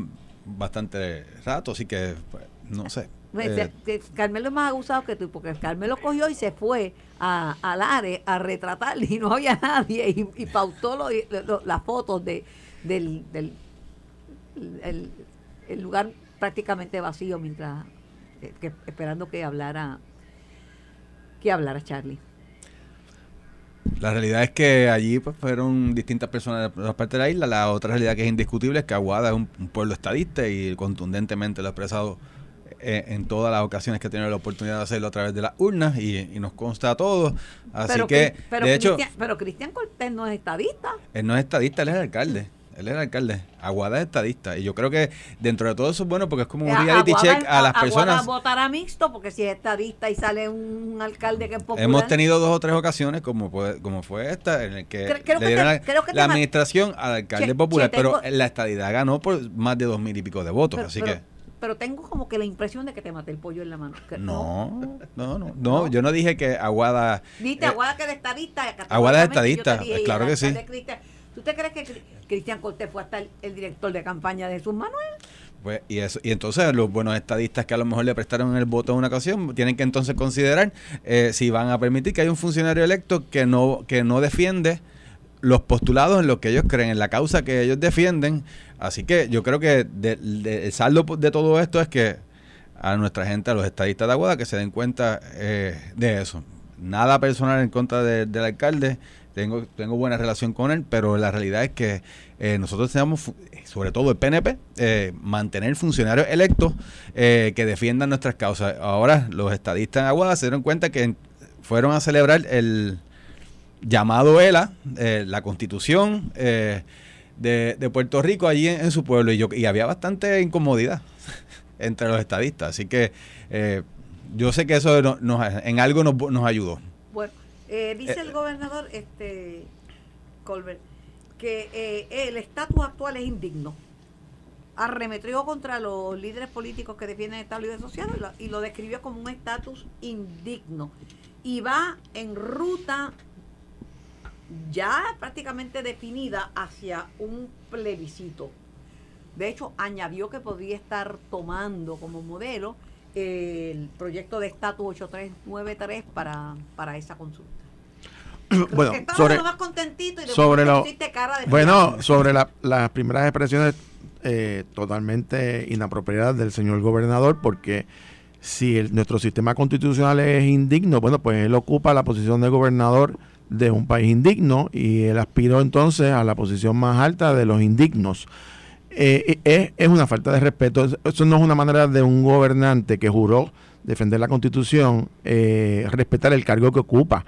bastante rato, así que pues, no sé. Eh, Carmelo es más abusado que tú, porque Carmelo cogió y se fue a, al área a retratar y no había nadie y, pautó las fotos de, del, del el, lugar prácticamente vacío mientras eh, esperando que hablara que hablara Charlie. La realidad es que allí pues, fueron distintas personas de las partes de la isla. La otra realidad que es indiscutible es que Aguada es un, pueblo estadista y contundentemente lo ha expresado eh, en todas las ocasiones que ha tenido la oportunidad de hacerlo a través de las urnas y, nos consta a todos. Así que, de hecho... pero Cristian Cortés no es estadista. Él no es estadista, él es el alcalde. Él era alcalde. Aguada es estadista. Y yo creo que dentro de todo eso es bueno porque es como un eh, reality check a las personas. Aguada votará mixto porque si es estadista y sale un alcalde que es popular. Hemos tenido dos o tres ocasiones, como, como fue esta, en el que le dieron la, administración al alcalde popular. pero la estadidad ganó por más de dos mil y pico de votos. así que pero tengo como que la impresión de que te maté el pollo en la mano. No, no, no, no, yo no dije que Aguada... Dite, eh, Aguada que es estadista. Aguada es estadista, claro que sí. ¿Tú te crees que Cristian Cortés fue hasta el, director de campaña de Jesús Manuel? Pues, y, eso, y entonces los buenos estadistas que a lo mejor le prestaron el voto en una ocasión tienen que entonces considerar eh, si van a permitir que haya un funcionario electo que no, que no defiende los postulados en lo que ellos creen, en la causa que ellos defienden. Así que yo creo que el saldo de todo esto es que a nuestra gente, a los estadistas de Aguada, que se den cuenta eh, de eso. Nada personal en contra del alcalde, tengo, tengo buena relación con él, pero la realidad es que eh, nosotros tenemos, sobre todo el PNP, eh, mantener funcionarios electos eh, que defiendan nuestras causas. Ahora los estadistas en Aguada se dieron cuenta que fueron a celebrar el llamado ELA, la constitución de, Puerto Rico allí en, su pueblo, y, yo, y había bastante incomodidad [LAUGHS] entre los estadistas. Así que yo sé que eso nos, en algo nos, nos ayudó. Eh, dice eh, el gobernador este Colbert que eh, el estatus actual es indigno. Arremetió contra los líderes políticos que defienden el Estado Libre Social y lo, y lo describió como un estatus indigno. Y va en ruta ya prácticamente definida hacia un plebiscito. De hecho, añadió que podría estar tomando como modelo el proyecto de estatus 8393 para, para esa consulta. bueno, sobre, sobre lo, bueno, sobre las primeras expresiones eh, totalmente inapropiadas del señor gobernador, porque si nuestro sistema constitucional es indigno, bueno, pues él ocupa la posición de gobernador de un país indigno y él aspiró entonces a la posición más alta de los indignos. Eh, es, es, una falta de respeto. Eso no es una manera de un gobernante que juró defender la constitución, eh, respetar el cargo que ocupa.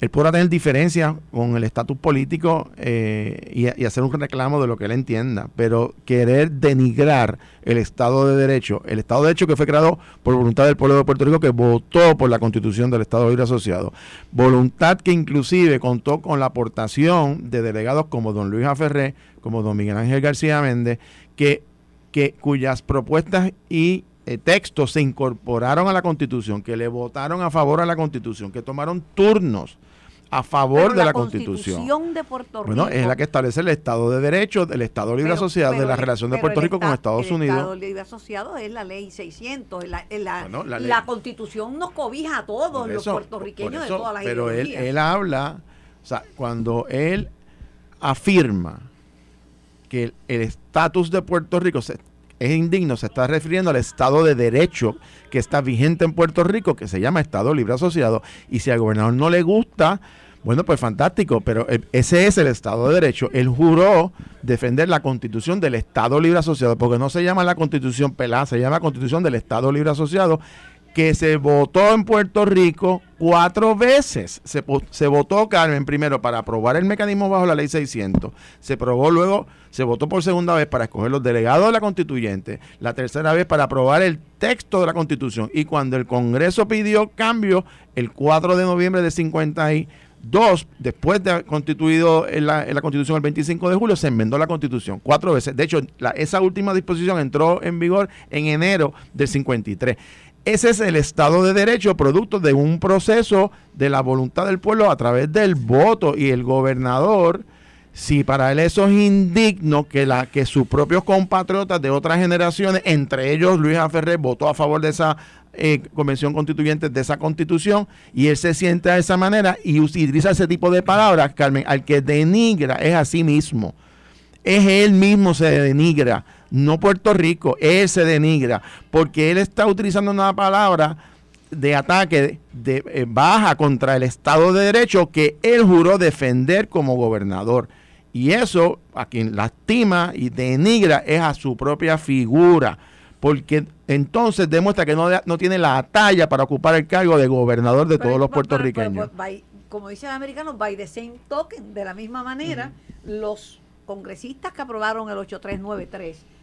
Él podrá tener diferencias con el estatus político eh, y, hacer un reclamo de lo que él entienda, pero querer denigrar el Estado de Derecho, el Estado de Derecho que fue creado por voluntad del pueblo de Puerto Rico que votó por la constitución del Estado Libre Asociado, voluntad que inclusive contó con la aportación de delegados como don Luis Aferré, como don Miguel Ángel García Méndez, que, que cuyas propuestas y eh, textos se incorporaron a la constitución, que le votaron a favor a la constitución, que tomaron turnos a favor de la, Constitución. de Puerto Rico. Bueno, es la que establece el Estado de Derecho, el Estado Libre Asociado, de la relación de Puerto Rico con Estados Unidos. El Estado Libre Asociado es la ley 600. La, la, Constitución nos cobija a todos los puertorriqueños de todas las Pero él, él habla, o sea, cuando él afirma que el estatus de Puerto Rico es indigno, se está refiriendo al Estado de Derecho que está vigente en Puerto Rico, que se llama Estado Libre Asociado, y si al gobernador no le gusta, bueno, pues fantástico, pero eh, ese es el Estado de Derecho. Él juró defender la constitución del Estado Libre Asociado, porque no se llama la constitución pelada, se llama constitución del Estado Libre Asociado, que se votó en Puerto Rico cuatro veces. Se, se, votó, Carmen, primero para aprobar el mecanismo bajo la ley 600. Se aprobó luego, se votó por segunda vez para escoger los delegados de la constituyente. La tercera vez para aprobar el texto de la constitución. Y cuando el Congreso pidió cambio, el 4 de noviembre de 52, después de constituido en la, constitución el 25 de julio, se enmendó la constitución cuatro veces. De hecho, esa última disposición entró en vigor en enero del 53. Ese es el Estado de Derecho, producto de un proceso de la voluntad del pueblo a través del voto. Y el gobernador, si para él eso es indigno, que, la, que sus propios compatriotas de otras generaciones, entre ellos Luis Aferré, votó a favor de esa eh, convención constituyente, de esa constitución, y él se siente de esa manera y utiliza ese tipo de palabras, Carmen, al que denigra es a sí mismo. Es él mismo se denigra no Puerto Rico, él se denigra, porque él está utilizando una palabra de ataque de, eh, baja contra el Estado de Derecho que él juró defender como gobernador. Y eso a quien lastima y denigra es a su propia figura, porque entonces demuestra que no, no tiene la talla para ocupar el cargo de gobernador de todos los puertorriqueños. como dicen los americanos, by the same token, de la misma manera, los congresistas que aprobaron el 8393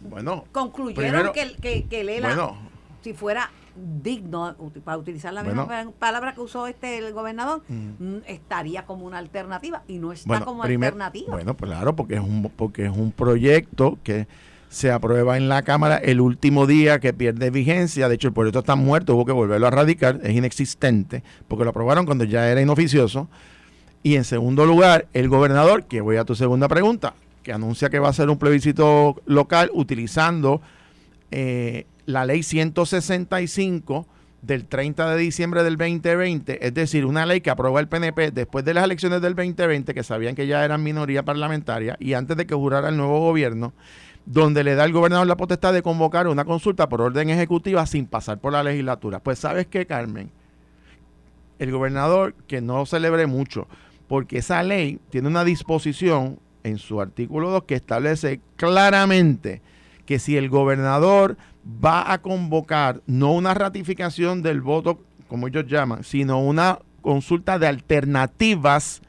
bueno, concluyeron que, que, que Lela, si fuera digno, para utilizar la misma palabra que usó este el gobernador, mm. Mm, estaría como una alternativa y no está como alternativa. Bueno, pues claro, porque es un porque es un proyecto que se aprueba en la Cámara el último día que pierde vigencia. De hecho, el proyecto está muerto, hubo que volverlo a radicar, es inexistente, porque lo aprobaron cuando ya era inoficioso. Y en segundo lugar, el gobernador, que voy a tu segunda pregunta, que anuncia que va a ser un plebiscito local utilizando eh, la ley 165 del 30 de diciembre del 2020, es decir, una ley que aprobó el PNP después de las elecciones del 2020, que sabían que ya eran minoría parlamentaria, y antes de que jurara el nuevo gobierno, donde le da al gobernador la potestad de convocar una consulta por orden ejecutiva sin pasar por la legislatura. Pues sabes qué, Carmen, el gobernador que no celebre mucho, porque esa ley tiene una disposición en su artículo 2 que establece claramente que si el gobernador va a convocar no una ratificación del voto, como ellos llaman, sino una consulta de alternativas,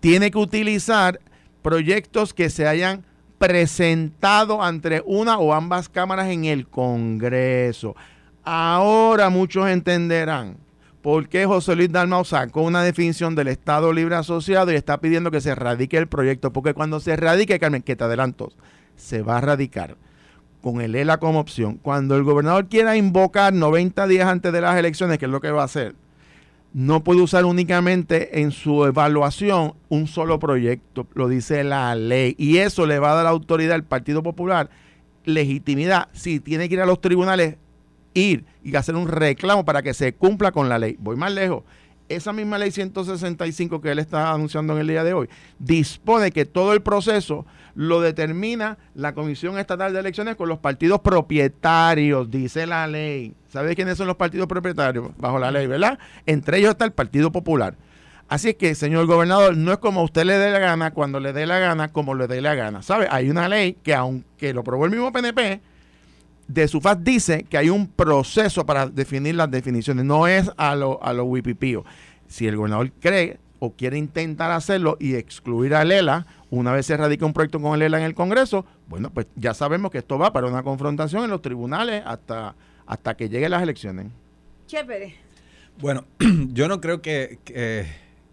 tiene que utilizar proyectos que se hayan presentado entre una o ambas cámaras en el Congreso. Ahora muchos entenderán por qué José Luis Dalmau sacó una definición del Estado Libre Asociado y está pidiendo que se radique el proyecto, porque cuando se radique, Carmen, que te adelanto, se va a radicar con el ELA como opción. Cuando el gobernador quiera invocar 90 días antes de las elecciones, que es lo que va a hacer, no puede usar únicamente en su evaluación un solo proyecto, lo dice la ley. Y eso le va a dar autoridad al Partido Popular legitimidad. Si tiene que ir a los tribunales, ir y hacer un reclamo para que se cumpla con la ley. Voy más lejos. Esa misma ley 165 que él está anunciando en el día de hoy dispone que todo el proceso lo determina la Comisión Estatal de Elecciones con los partidos propietarios, dice la ley. ¿Sabes quiénes son los partidos propietarios bajo la ley, verdad? Entre ellos está el Partido Popular. Así es que, señor gobernador, no es como usted le dé la gana, cuando le dé la gana, como le dé la gana. ¿Sabe? Hay una ley que, aunque lo aprobó el mismo PNP, de SUFAS dice que hay un proceso para definir las definiciones, no es a lo, a lo wipipío. Si el gobernador cree o quiere intentar hacerlo y excluir a Lela, una vez se radica un proyecto con Lela en el Congreso, bueno, pues ya sabemos que esto va para una confrontación en los tribunales hasta, hasta que lleguen las elecciones. Chévere. Bueno, [CLEARS THROAT] yo no creo que, que,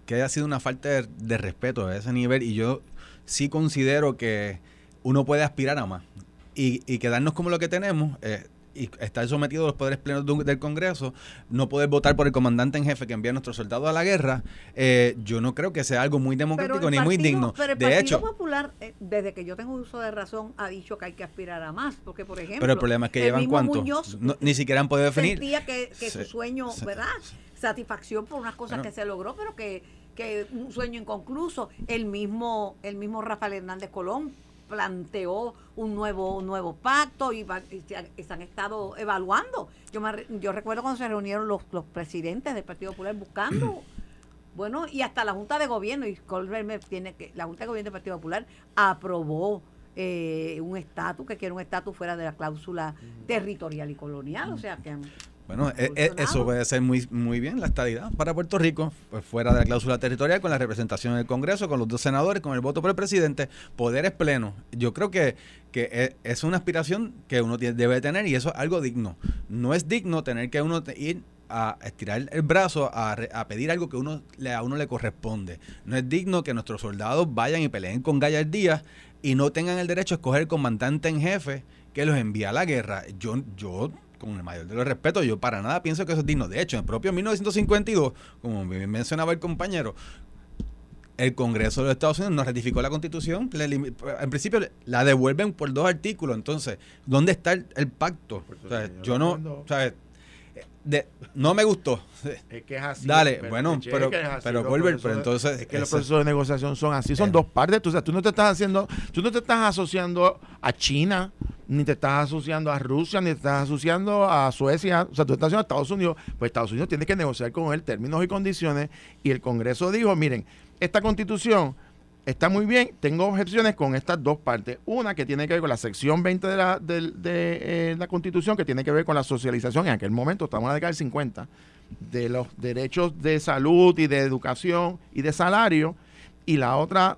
que haya sido una falta de, de respeto a ese nivel y yo sí considero que uno puede aspirar a más y, y quedarnos como lo que tenemos. Eh, y estar sometido a los poderes plenos de un- del Congreso, no poder votar por el comandante en jefe que envía a nuestros soldados a la guerra, eh, yo no creo que sea algo muy democrático el ni muy Partido- digno. Pero el de Partido hecho, Popular, eh, desde que yo tengo uso de razón, ha dicho que hay que aspirar a más. Porque, por ejemplo, pero el problema es que llevan cuánto, No- ni siquiera han podido definir. sentía que, que su sueño, ¿verdad? Satisfacción por unas cosas Bueno. que se logró, pero que, que un sueño inconcluso. El mismo, el mismo Rafael Hernández Colón planteó un nuevo un nuevo pacto y, va- y se, han, y se han estado evaluando. Yo me yo recuerdo cuando se reunieron los, los presidentes del Partido Popular buscando [CLEARS THROAT] bueno, y hasta la Junta de Gobierno, y Colbert me tiene que, la Junta de Gobierno del Partido Popular aprobó eh, un estatus, que quiere un estatus fuera de la cláusula territorial y colonial, o sea que Bueno, e- e- eso puede ser muy, muy bien la estadidad para Puerto Rico, pues fuera de la cláusula territorial, con la representación del Congreso, con los dos senadores, con el voto por el presidente, poderes plenos. Yo creo que, que e- es una aspiración que uno debe tener y eso es algo digno. No es digno tener que uno ir a estirar el brazo a, re- a pedir algo que uno le, a uno le corresponde. No es digno que nuestros soldados vayan y peleen con gallardía y no tengan el derecho a escoger el comandante en jefe que los envía a la guerra. Yo, yo con el mayor de los respetos, yo para nada pienso que eso es digno. De hecho, en el propio 1952, como bien mencionaba el compañero, el Congreso de los Estados Unidos no ratificó la Constitución. le en principio la devuelven por dos artículos. Entonces, ¿dónde está el, el pacto? O sea, yo no, o sea, de- no me gustó. Es que es así. Dale, pero- bueno, pero- que es así, pero, Colbert, pero entonces Es que los procesos de negociación son así, son Eh. dos partes. Tú, o sea, tú no te estás haciendo, tú no te estás asociando a China, ni te estás asociando a Rusia, ni te estás asociando a Suecia. O sea, tú estás asociando a Estados Unidos. Pues Estados Unidos tiene que negociar con él términos y condiciones. Y el Congreso dijo, miren, esta constitución está muy bien, tengo objeciones con estas dos partes. Una que tiene que ver con la sección 20 de la, del- de, eh, la Constitución, que tiene que ver con la socialización, en aquel momento, estamos en la década del 50, de los derechos de salud y de educación y de salario. Y la otra,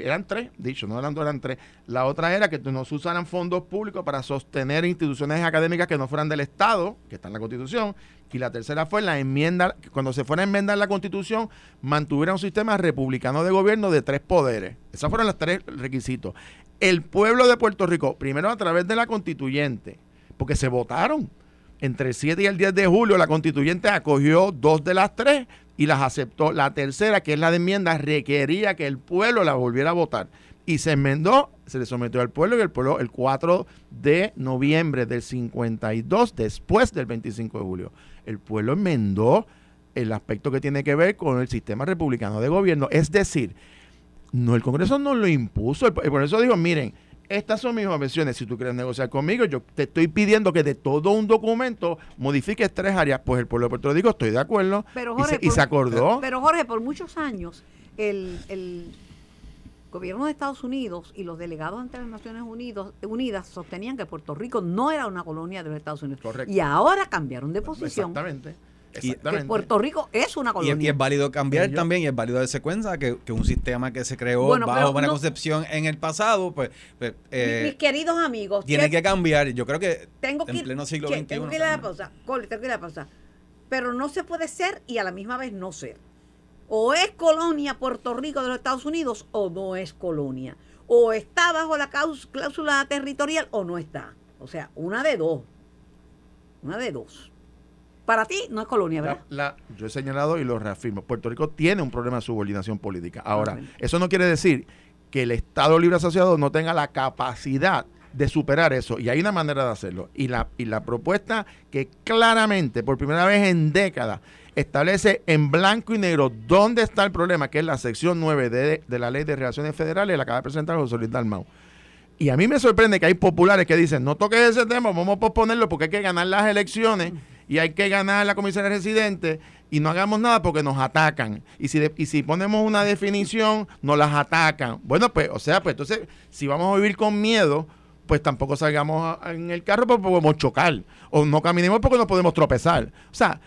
eran tres, dicho, no eran dos, eran tres. La otra era que no se usaran fondos públicos para sostener instituciones académicas que no fueran del Estado, que está en la Constitución. Y la tercera fue la enmienda, cuando se fuera a enmendar la Constitución, mantuviera un sistema republicano de gobierno de tres poderes. Esos fueron los tres requisitos. El pueblo de Puerto Rico, primero a través de la constituyente, porque se votaron. Entre el 7 y el 10 de julio, la constituyente acogió dos de las tres y las aceptó. La tercera, que es la de enmienda, requería que el pueblo la volviera a votar. Y se enmendó, se le sometió al pueblo y el pueblo el 4 de noviembre del 52, después del 25 de julio. El pueblo enmendó el aspecto que tiene que ver con el sistema republicano de gobierno. Es decir, no, el Congreso no lo impuso. El- Por eso digo, miren, estas son mis objeciones. Si tú quieres negociar conmigo, yo te estoy pidiendo que de todo un documento modifiques tres áreas. Pues el pueblo de Puerto Rico, estoy de acuerdo. Pero, y, Jorge, se, y por- se acordó. Pero Jorge, por muchos años el, el gobierno de Estados Unidos y los delegados ante las Naciones Unidos, Unidas sostenían que Puerto Rico no era una colonia de los Estados Unidos. Correcto. Y ahora cambiaron de posición. Exactamente. Y- Que. Puerto Rico es una Y, colonia. y es válido cambiar también y es válido darse cuenta que, que un sistema que se creó Bueno, bajo no- concepción en el pasado, pues, pues, eh, Mi- Mis queridos amigos, tiene ¿qué- que cambiar. Yo creo que tengo que en ir- pleno siglo che, XXI. Tengo que ir a la pausa. Cole, tengo que ir a la pausa. Pero no se puede ser y a la misma vez no ser. O es colonia Puerto Rico de los Estados Unidos o no es colonia. O está bajo la caus- cláusula territorial o no está. O sea, una de dos. Una de dos. Para ti no es colonia, ¿verdad? la- yo he señalado y lo reafirmo. Puerto Rico tiene un problema de subordinación política. Ahora, eso no quiere decir que el Estado Libre Asociado no tenga la capacidad de superar eso. Y hay una manera de hacerlo. Y la, y la propuesta que claramente, por primera vez en décadas, establece en blanco y negro dónde está el problema, que es la sección 9 de, de la Ley de Relaciones Federales, la acaba de presentar José Luis Dalmau. Y a mí me sorprende que hay populares que dicen, no toques ese tema, vamos a posponerlo porque hay que ganar las elecciones y hay que ganar la comisión residente y no hagamos nada porque nos atacan. Y si, y si ponemos una definición, nos las atacan. Bueno, pues, o sea, pues entonces, si vamos a vivir con miedo, pues tampoco salgamos en el carro porque podemos chocar. O no caminemos porque no podemos tropezar. O sea,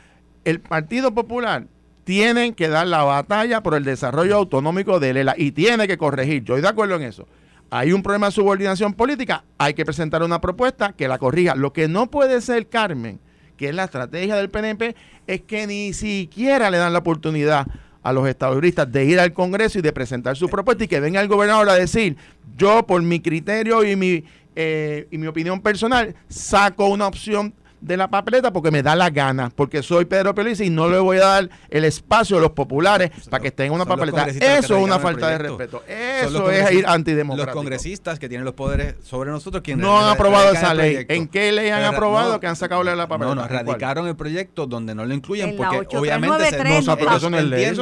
el Partido Popular tienen que dar la batalla por el desarrollo autonómico de Lela y tiene que corregir. Yo estoy de acuerdo en eso. Hay un problema de subordinación política, hay que presentar una propuesta que la corrija. Lo que no puede ser, Carmen, que es la estrategia del PNP, es que ni siquiera le dan la oportunidad a los estadounidenses de ir al Congreso y de presentar su propuesta y que venga el gobernador a decir, yo por mi criterio y mi, eh, y mi opinión personal saco una opción de la papeleta porque me da la gana, porque soy Pedro Pérez y no le voy a dar el espacio a los populares para que estén una papeleta. Eso es una falta de respeto. Eso es ir antidemocrático. Los congresistas que tienen los poderes sobre nosotros, quienes no han aprobado esa ley. ¿En qué ley han aprobado que han sacado la papeleta? No, no, radicaron el proyecto donde no lo incluyen porque obviamente se, no, no es ley,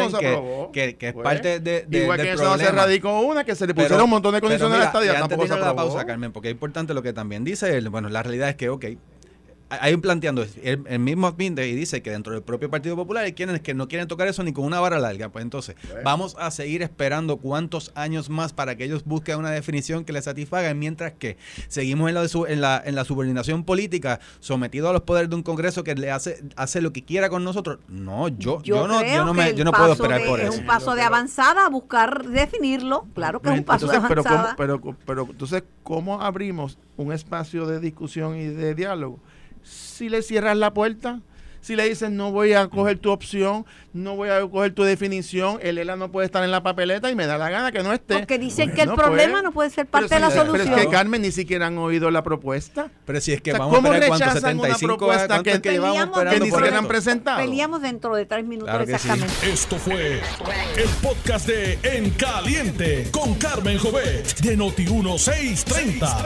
que, que, es pues, parte de, de Igual que eso no se radicó una, que se le pusieron un montón de condiciones a la estadía, tampoco se la pausa, Carmen, porque es importante lo que también dice, bueno, la realidad es que, ok, hay un planteando, el, mismo admite y dice que dentro del propio Partido Popular hay quienes que no quieren tocar eso ni con una vara larga. Pues entonces, vamos a seguir esperando cuántos años más para que ellos busquen una definición que les satisfaga, mientras que seguimos en la, en la, en la subordinación política, sometido a los poderes de un Congreso que le hace, hace lo que quiera con nosotros. No, yo, yo, no, yo no, me, yo no puedo esperar por eso. Es un paso de avanzada, buscar definirlo. Claro que es un paso de avanzada. Pero, pero, pero entonces, ¿cómo abrimos un espacio de discusión y de diálogo? Si le cierras la puerta, si le dices no voy a coger tu opción, no voy a coger tu definición, el ELA no puede estar en la papeleta y me da la gana que no esté. Porque dicen que el problema no puede ser parte de la solución. Pero es que Carmen ni siquiera han oído la propuesta. Pero si es que vamos a esperar cuánto, 75 propuesta que, que, llevamos que ni siquiera han presentado. Peleamos dentro de tres minutos exactamente. Esto fue el podcast de En Caliente con Carmen Jovet de Noti 1630.